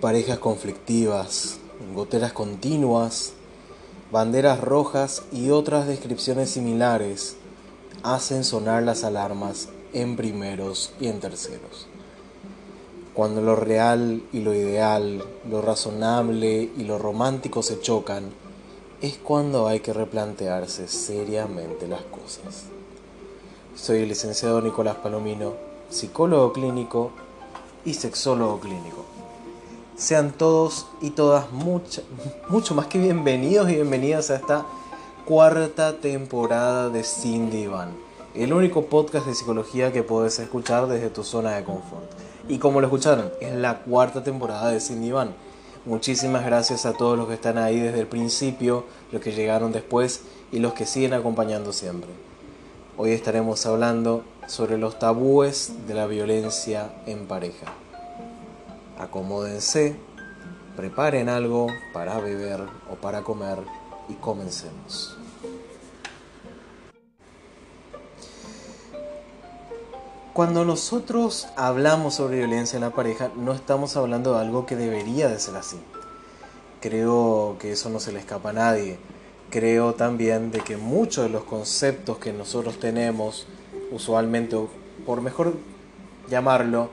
parejas conflictivas, goteras continuas, banderas rojas y otras descripciones similares hacen sonar las alarmas en primeros y en terceros. Cuando lo real y lo ideal, lo razonable y lo romántico se chocan, es cuando hay que replantearse seriamente las cosas. Soy el licenciado Nicolás Palomino, psicólogo clínico y sexólogo clínico. Sean todos y todas mucho, mucho más que bienvenidos y bienvenidas a esta cuarta temporada de Sin Diván, el único podcast de psicología que puedes escuchar desde tu zona de confort. Y como lo escucharon, es la cuarta temporada de Sin Diván. Muchísimas gracias a todos los que están ahí desde el principio, los que llegaron después y los que siguen acompañando siempre. Hoy estaremos hablando sobre los tabúes de la violencia en pareja acomódense, preparen algo para beber o para comer y comencemos. Cuando nosotros hablamos sobre violencia en la pareja, no estamos hablando de algo que debería de ser así. Creo que eso no se le escapa a nadie. Creo también de que muchos de los conceptos que nosotros tenemos, usualmente, por mejor llamarlo,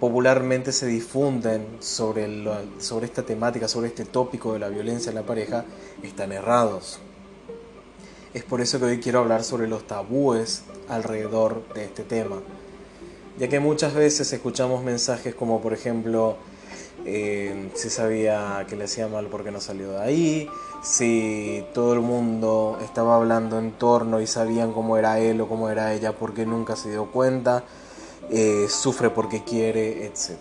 popularmente se difunden sobre, sobre esta temática, sobre este tópico de la violencia en la pareja, están errados. Es por eso que hoy quiero hablar sobre los tabúes alrededor de este tema. Ya que muchas veces escuchamos mensajes como por ejemplo, eh, si sabía que le hacía mal porque no salió de ahí, si todo el mundo estaba hablando en torno y sabían cómo era él o cómo era ella porque nunca se dio cuenta, eh, sufre porque quiere, etc.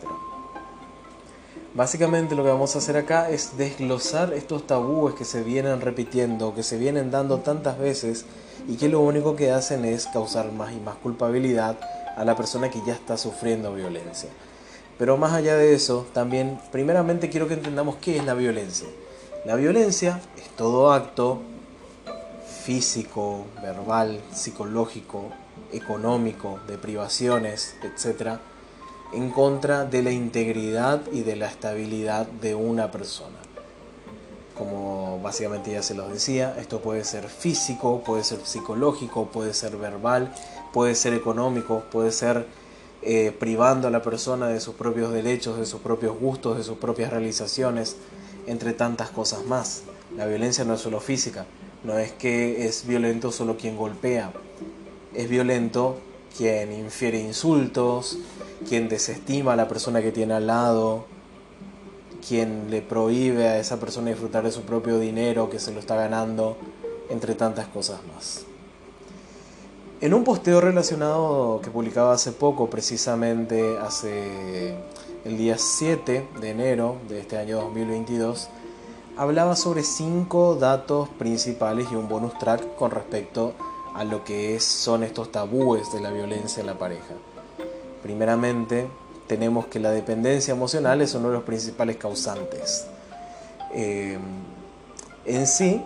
Básicamente lo que vamos a hacer acá es desglosar estos tabúes que se vienen repitiendo, que se vienen dando tantas veces y que lo único que hacen es causar más y más culpabilidad a la persona que ya está sufriendo violencia. Pero más allá de eso, también primeramente quiero que entendamos qué es la violencia. La violencia es todo acto físico, verbal, psicológico económico, de privaciones, etc., en contra de la integridad y de la estabilidad de una persona. Como básicamente ya se los decía, esto puede ser físico, puede ser psicológico, puede ser verbal, puede ser económico, puede ser eh, privando a la persona de sus propios derechos, de sus propios gustos, de sus propias realizaciones, entre tantas cosas más. La violencia no es solo física, no es que es violento solo quien golpea, es violento quien infiere insultos, quien desestima a la persona que tiene al lado, quien le prohíbe a esa persona disfrutar de su propio dinero que se lo está ganando, entre tantas cosas más. En un posteo relacionado que publicaba hace poco, precisamente hace el día 7 de enero de este año 2022, hablaba sobre cinco datos principales y un bonus track con respecto a a lo que son estos tabúes de la violencia en la pareja. Primeramente, tenemos que la dependencia emocional es uno de los principales causantes. Eh, en sí,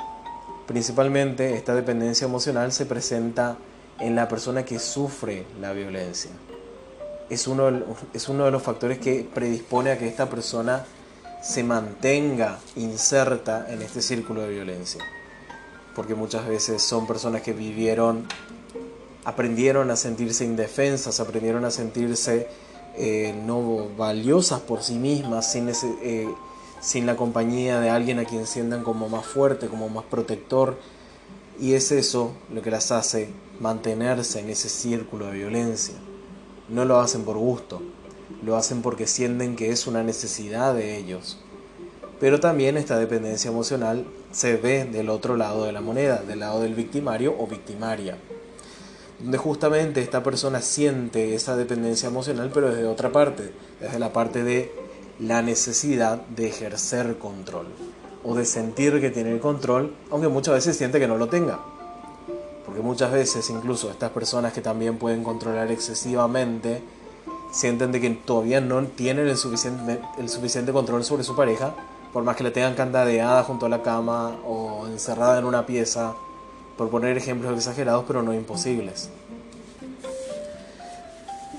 principalmente esta dependencia emocional se presenta en la persona que sufre la violencia. Es uno, es uno de los factores que predispone a que esta persona se mantenga inserta en este círculo de violencia porque muchas veces son personas que vivieron, aprendieron a sentirse indefensas, aprendieron a sentirse eh, no valiosas por sí mismas, sin, eh, sin la compañía de alguien a quien sientan como más fuerte, como más protector. Y es eso lo que las hace mantenerse en ese círculo de violencia. No lo hacen por gusto, lo hacen porque sienten que es una necesidad de ellos. Pero también esta dependencia emocional se ve del otro lado de la moneda, del lado del victimario o victimaria, donde justamente esta persona siente esa dependencia emocional, pero desde otra parte, desde la parte de la necesidad de ejercer control o de sentir que tiene el control, aunque muchas veces siente que no lo tenga. Porque muchas veces incluso estas personas que también pueden controlar excesivamente sienten de que todavía no tienen el suficiente, el suficiente control sobre su pareja por más que le tengan candadeada junto a la cama o encerrada en una pieza, por poner ejemplos exagerados pero no imposibles.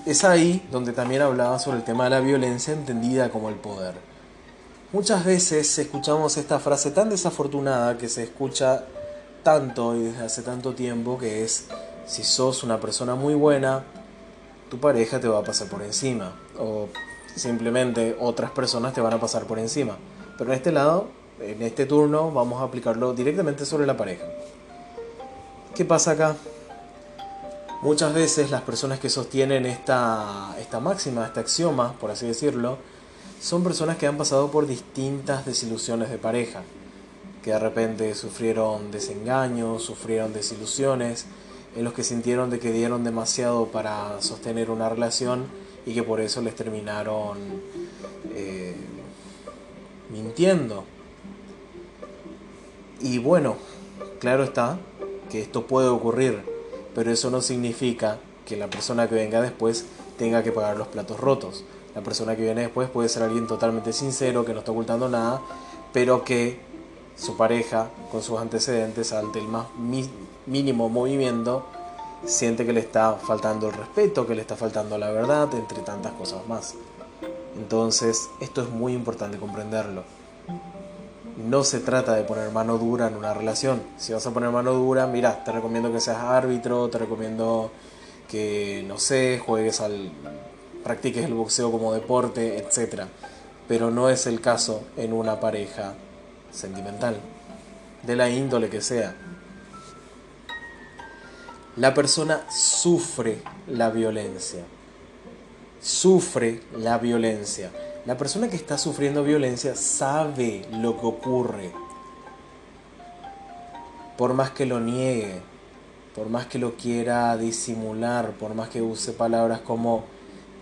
Es ahí donde también hablaba sobre el tema de la violencia entendida como el poder. Muchas veces escuchamos esta frase tan desafortunada que se escucha tanto y desde hace tanto tiempo que es si sos una persona muy buena, tu pareja te va a pasar por encima o simplemente otras personas te van a pasar por encima. Pero en este lado, en este turno, vamos a aplicarlo directamente sobre la pareja. ¿Qué pasa acá? Muchas veces las personas que sostienen esta, esta máxima, este axioma, por así decirlo, son personas que han pasado por distintas desilusiones de pareja, que de repente sufrieron desengaños, sufrieron desilusiones, en los que sintieron de que dieron demasiado para sostener una relación y que por eso les terminaron eh, mintiendo. Y bueno, claro está que esto puede ocurrir, pero eso no significa que la persona que venga después tenga que pagar los platos rotos. La persona que viene después puede ser alguien totalmente sincero, que no está ocultando nada, pero que su pareja, con sus antecedentes, ante el más mínimo movimiento, siente que le está faltando el respeto, que le está faltando la verdad, entre tantas cosas más. Entonces, esto es muy importante comprenderlo. No se trata de poner mano dura en una relación. Si vas a poner mano dura, mira, te recomiendo que seas árbitro, te recomiendo que, no sé, juegues al practiques el boxeo como deporte, etc. Pero no es el caso en una pareja sentimental, de la índole que sea. La persona sufre la violencia. Sufre la violencia. La persona que está sufriendo violencia sabe lo que ocurre. Por más que lo niegue, por más que lo quiera disimular, por más que use palabras como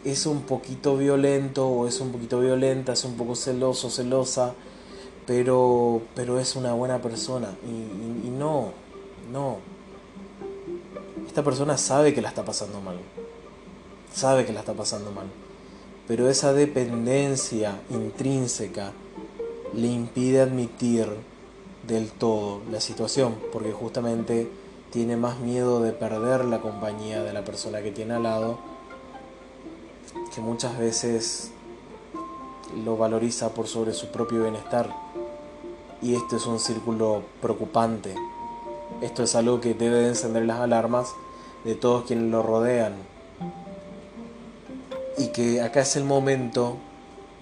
es un poquito violento o es un poquito violenta, es un poco celoso, celosa, pero, pero es una buena persona. Y, y, no, no. Esta persona sabe que la está pasando mal. Sabe que la está pasando mal. Pero esa dependencia intrínseca le impide admitir del todo la situación, porque justamente tiene más miedo de perder la compañía de la persona que tiene al lado que muchas veces lo valoriza por sobre su propio bienestar. Y esto es un círculo preocupante. Esto es algo que debe de encender las alarmas de todos quienes lo rodean. Y que acá es el momento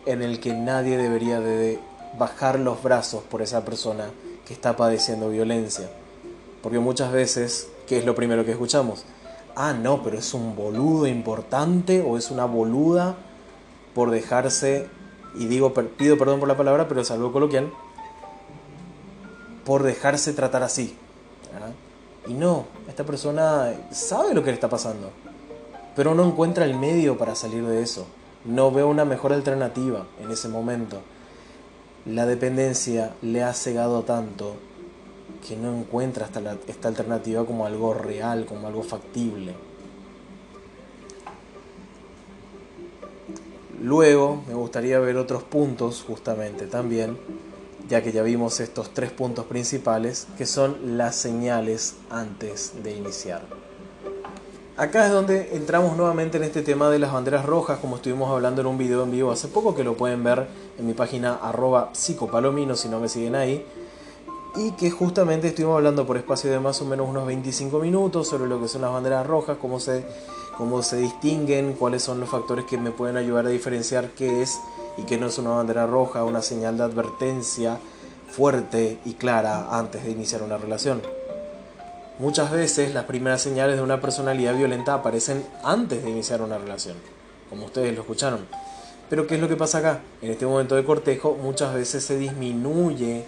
en el que nadie debería de bajar los brazos por esa persona que está padeciendo violencia. Porque muchas veces, ¿qué es lo primero que escuchamos? ah, no, pero es un boludo importante o es una boluda por dejarse, y digo, pido perdón por la palabra, pero es coloquial, por dejarse tratar así. Y no, esta persona sabe lo que le está pasando, pero no encuentra el medio para salir de eso. No ve una mejor alternativa en ese momento. La dependencia le ha cegado tanto que no encuentra esta alternativa como algo real, como algo factible. Luego me gustaría ver otros puntos justamente también, ya que ya vimos estos tres puntos principales, que son las señales antes de iniciar. Acá es donde entramos nuevamente en este tema de las banderas rojas, como estuvimos hablando en un video en vivo hace poco, que lo pueden ver en mi página arroba psicopalomino si no me siguen ahí y que justamente estuvimos hablando por espacio de más o menos unos 25 minutos sobre lo que son las banderas rojas, cómo se, cómo se distinguen, cuáles son los factores que me pueden ayudar a diferenciar qué es y qué no es una bandera roja, una señal de advertencia fuerte y clara antes de iniciar una relación. Muchas veces las primeras señales de una personalidad violenta aparecen antes de iniciar una relación, como ustedes lo escucharon. Pero ¿qué es lo que pasa acá? En este momento de cortejo muchas veces se disminuye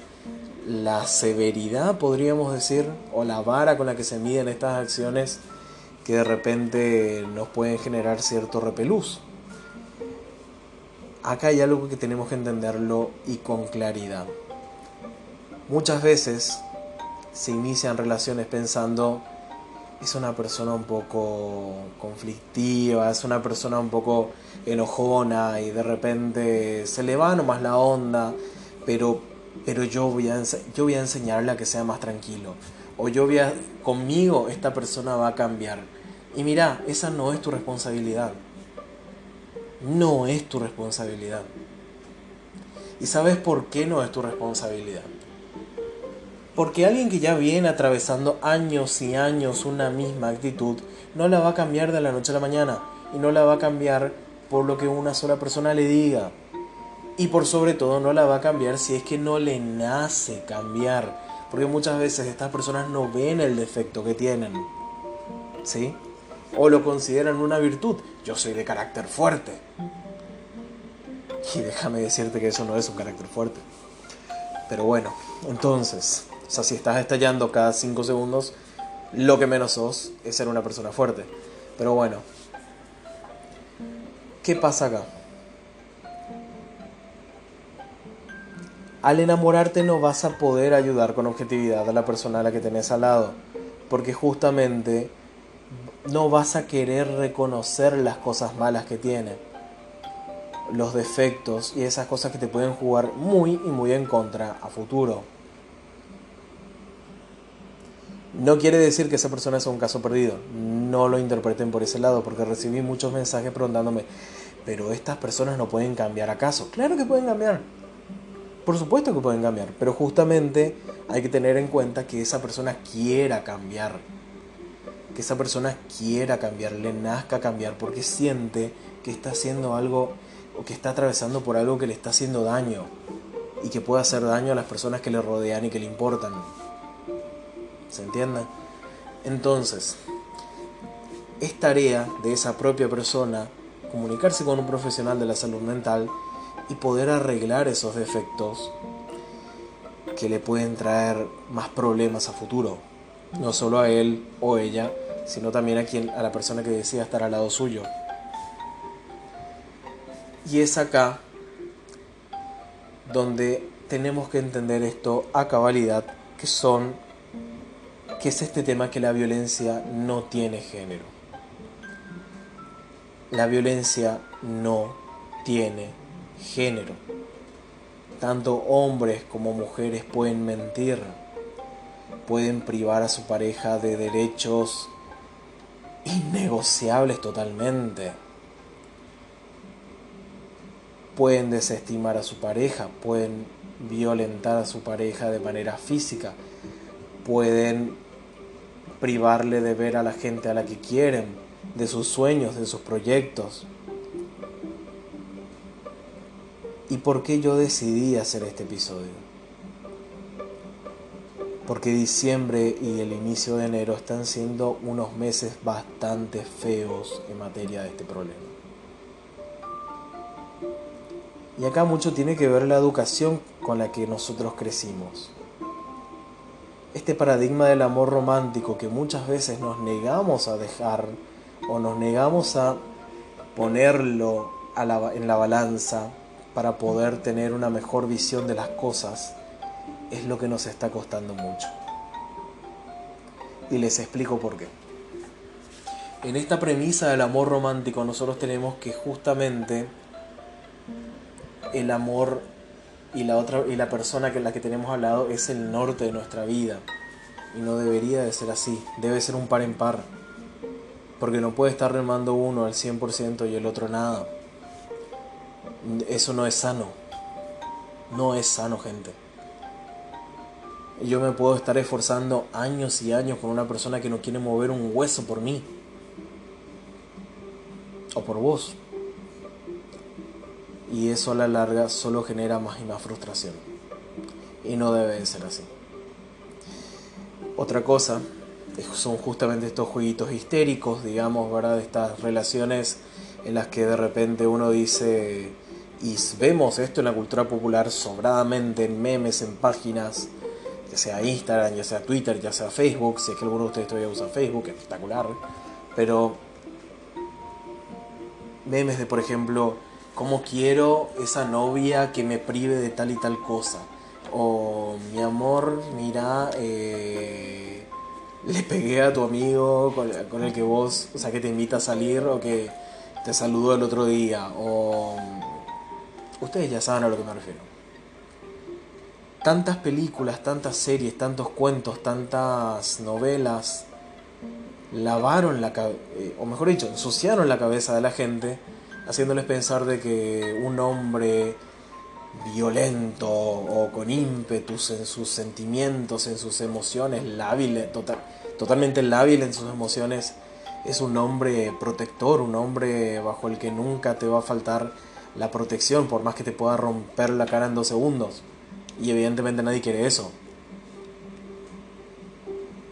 la severidad, podríamos decir, o la vara con la que se miden estas acciones que de repente nos pueden generar cierto repelús. Acá hay algo que tenemos que entenderlo y con claridad. Muchas veces se inician relaciones pensando es una persona un poco conflictiva, es una persona un poco enojona y de repente se le va nomás la onda, pero pero yo voy a, yo voy a enseñarle a que sea más tranquilo. O yo voy a, conmigo esta persona va a cambiar. Y mira, esa no es tu responsabilidad. No es tu responsabilidad. ¿Y sabes por qué no es tu responsabilidad? Porque alguien que ya viene atravesando años y años una misma actitud, no la va a cambiar de la noche a la mañana y no la va a cambiar por lo que una sola persona le diga. Y por sobre todo no la va a cambiar si es que no le nace cambiar. Porque muchas veces estas personas no ven el defecto que tienen. ¿Sí? O lo consideran una virtud. Yo soy de carácter fuerte. Y déjame decirte que eso no es un carácter fuerte. Pero bueno, entonces, o sea, si estás estallando cada 5 segundos, lo que menos sos es ser una persona fuerte. Pero bueno, ¿qué pasa acá? Al enamorarte no vas a poder ayudar con objetividad a la persona a la que tenés al lado, porque justamente no vas a querer reconocer las cosas malas que tiene, los defectos y esas cosas que te pueden jugar muy y muy en contra a futuro. No quiere decir que esa persona sea un caso perdido. No lo interpreten por ese lado, porque recibí muchos mensajes preguntándome, pero estas personas no pueden cambiar acaso. Claro que pueden cambiar. Por supuesto que pueden cambiar, pero justamente hay que tener en cuenta que esa persona quiera cambiar. Que esa persona quiera cambiar, le nazca cambiar, porque siente que está haciendo algo o que está atravesando por algo que le está haciendo daño y que puede hacer daño a las personas que le rodean y que le importan. ¿Se entiende? Entonces, es tarea de esa propia persona comunicarse con un profesional de la salud mental y poder arreglar esos defectos que le pueden traer más problemas a futuro. No solo a él o ella, sino también a, quien, a la persona que decida estar al lado suyo. Y es acá donde tenemos que entender esto a cabalidad, que son que es este tema que la violencia no tiene género. La violencia no tiene género. Tanto hombres como mujeres pueden mentir, pueden privar a su pareja de derechos innegociables totalmente. Pueden desestimar a su pareja, pueden violentar a su pareja de manera física, pueden privarle de ver a la gente a la que quieren, de sus sueños, de sus proyectos. ¿Y por qué yo decidí hacer este episodio? Porque diciembre y el inicio de enero están siendo unos meses bastante feos en materia de este problema. Y acá mucho tiene que ver la educación con la que nosotros crecimos este paradigma del amor romántico que muchas veces nos negamos a dejar o nos negamos a ponerlo en la balanza para poder tener una mejor visión de las cosas, es lo que nos está costando mucho. Y les explico por qué. En esta premisa del amor romántico nosotros tenemos que justamente el amor y la otra y la persona que la que tenemos al lado es el norte de nuestra vida. Y no debería de ser así debe ser un par en par. Porque no puede estar remando uno al 100% y el otro nada. Eso no es sano. No es sano gente. Yo me puedo estar esforzando años y años con una persona que no quiere mover un hueso por mí. O por vos y eso a la larga solo genera más y más frustración. Y no debe de ser así. Otra cosa son justamente estos jueguitos histéricos, digamos, ¿verdad? Estas relaciones en las que de repente uno dice, y vemos esto en la cultura popular sobradamente, en memes, en páginas, ya sea Instagram, ya sea Twitter, ya sea Facebook, si es que alguno de ustedes todavía usa Facebook, espectacular, pero memes de, por ejemplo, cómo quiero esa novia que me prive de tal y tal cosa. O mi amor, mira, eh, le pegué a tu amigo con, el que vos, o sea, que te invita a salir o que te saludó el otro día. O ustedes ya saben a lo que me refiero. Tantas películas, tantas series, tantos cuentos, tantas novelas lavaron la cabeza, eh, o mejor dicho, ensuciaron la cabeza de la gente haciéndoles pensar de que un hombre violento o con ímpetus en sus sentimientos, en sus emociones, lábil, total, totalmente lábil en sus emociones, es un hombre protector, un hombre bajo el que nunca te va a faltar la protección, por más que te pueda romper la cara en dos segundos. Y evidentemente nadie quiere eso.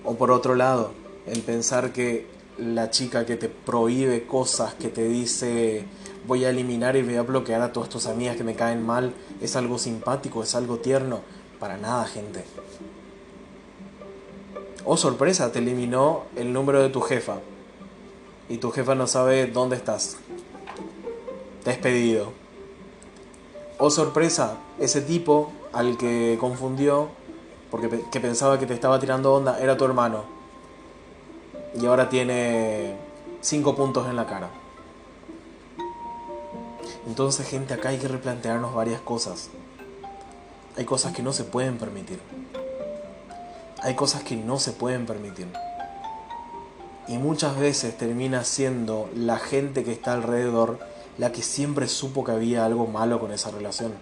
O por otro lado, el pensar que la chica que te prohíbe cosas, que te dice voy a eliminar y voy a bloquear a todas tus amigas que me caen mal, es algo simpático, es algo tierno. Para nada, gente. Oh, sorpresa, te eliminó el número de tu jefa. Y tu jefa no sabe dónde estás. Despedido. Oh, sorpresa, ese tipo al que confundió porque que pensaba que te estaba tirando onda era tu hermano. Y ahora tiene cinco puntos en la cara. Entonces, gente, acá hay que replantearnos varias cosas. Hay cosas que no se pueden permitir. Hay cosas que no se pueden permitir. Y muchas veces termina siendo la gente que está alrededor la que siempre supo que había algo malo con esa relación.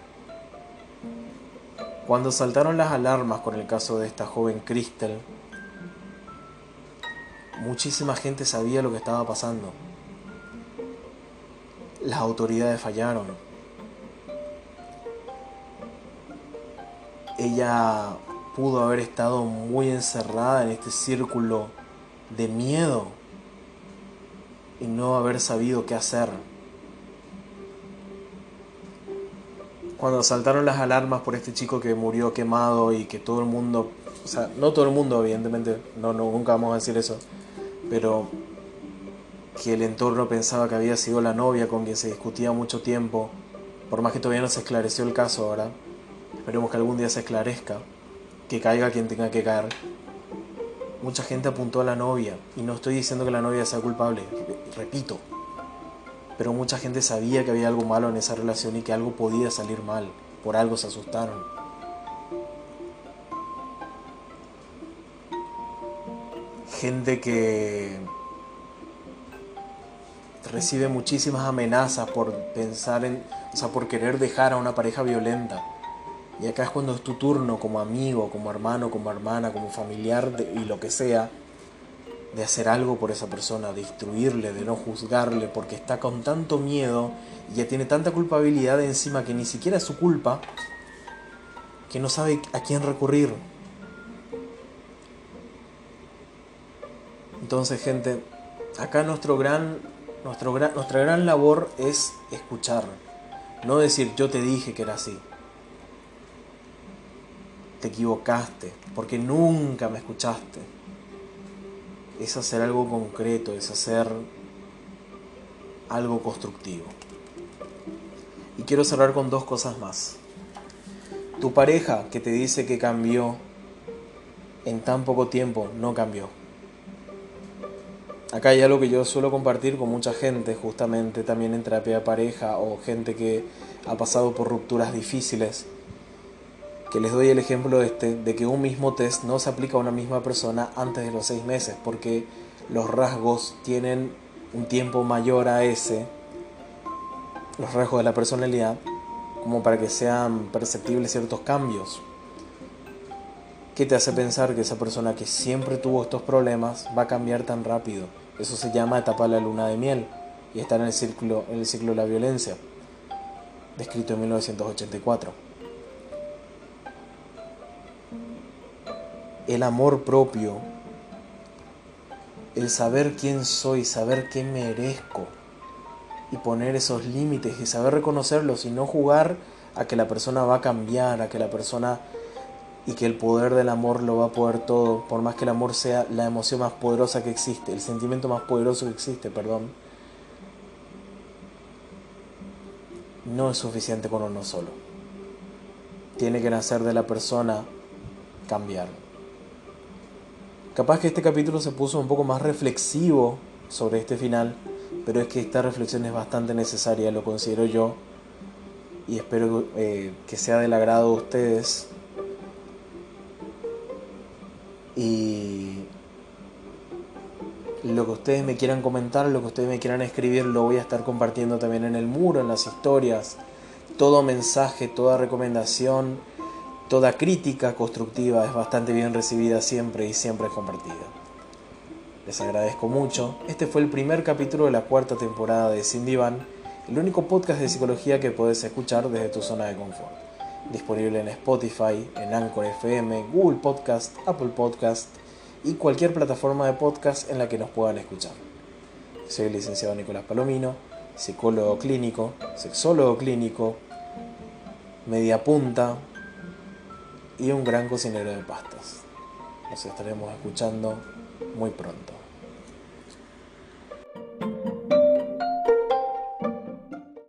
Cuando saltaron las alarmas con el caso de esta joven Crystal, muchísima gente sabía lo que estaba pasando. Las autoridades fallaron. Ella pudo haber estado muy encerrada en este círculo de miedo y no haber sabido qué hacer. Cuando saltaron las alarmas por este chico que murió quemado y que todo el mundo, o sea, no todo el mundo evidentemente, no, nunca vamos a decir eso, pero que el entorno pensaba que había sido la novia con quien se discutía mucho tiempo, por más que todavía no se esclareció el caso ahora, esperemos que algún día se esclarezca, que caiga quien tenga que caer. Mucha gente apuntó a la novia, y no estoy diciendo que la novia sea culpable, repito, pero mucha gente sabía que había algo malo en esa relación y que algo podía salir mal, por algo se asustaron. Gente que recibe muchísimas amenazas por pensar en, o sea, por querer dejar a una pareja violenta. Y acá es cuando es tu turno como amigo, como hermano, como hermana, como familiar y lo que sea, de hacer algo por esa persona, de instruirle, de no juzgarle, porque está con tanto miedo y ya tiene tanta culpabilidad encima que ni siquiera es su culpa, que no sabe a quién recurrir. Entonces, gente, acá nuestro gran nuestra gran labor es escuchar, no decir yo te dije que era así. Te equivocaste, porque nunca me escuchaste. Es hacer algo concreto, es hacer algo constructivo. Y quiero cerrar con dos cosas más. Tu pareja que te dice que cambió en tan poco tiempo no cambió. Acá hay algo que yo suelo compartir con mucha gente, justamente también en terapia de pareja o gente que ha pasado por rupturas difíciles, que les doy el ejemplo este, de que un mismo test no se aplica a una misma persona antes de los seis meses, porque los rasgos tienen un tiempo mayor a ese, los rasgos de la personalidad, como para que sean perceptibles ciertos cambios. ¿Qué te hace pensar que esa persona que siempre tuvo estos problemas va a cambiar tan rápido? Eso se llama etapa de la luna de miel y está en el ciclo, en el ciclo de la violencia, descrito en 1984. El amor propio, el saber quién soy, saber qué merezco y poner esos límites y saber reconocerlos y no jugar a que la persona va a cambiar, a que la persona y que el poder del amor lo va a poder todo, por más que el amor sea la emoción más poderosa que existe, el sentimiento más poderoso que existe, perdón, no es suficiente con uno solo. Tiene que nacer de la persona cambiar. Capaz que este capítulo se puso un poco más reflexivo sobre este final, pero es que esta reflexión es bastante necesaria, lo considero yo, y espero eh, que sea del agrado de ustedes y lo que ustedes me quieran comentar, lo que ustedes me quieran escribir, lo voy a estar compartiendo también en el muro, en las historias. todo mensaje, toda recomendación, toda crítica constructiva es bastante bien recibida siempre y siempre es compartida. Les agradezco mucho. Este fue el primer capítulo de la cuarta temporada de Sin Diván, el único podcast de psicología que puedes escuchar desde tu zona de confort. Disponible en Spotify, en Anchor FM, Google Podcast, Apple Podcast y cualquier plataforma de podcast en la que nos puedan escuchar. Soy el licenciado Nicolás Palomino, psicólogo clínico, sexólogo clínico, media punta y un gran cocinero de pastas. Nos estaremos escuchando muy pronto.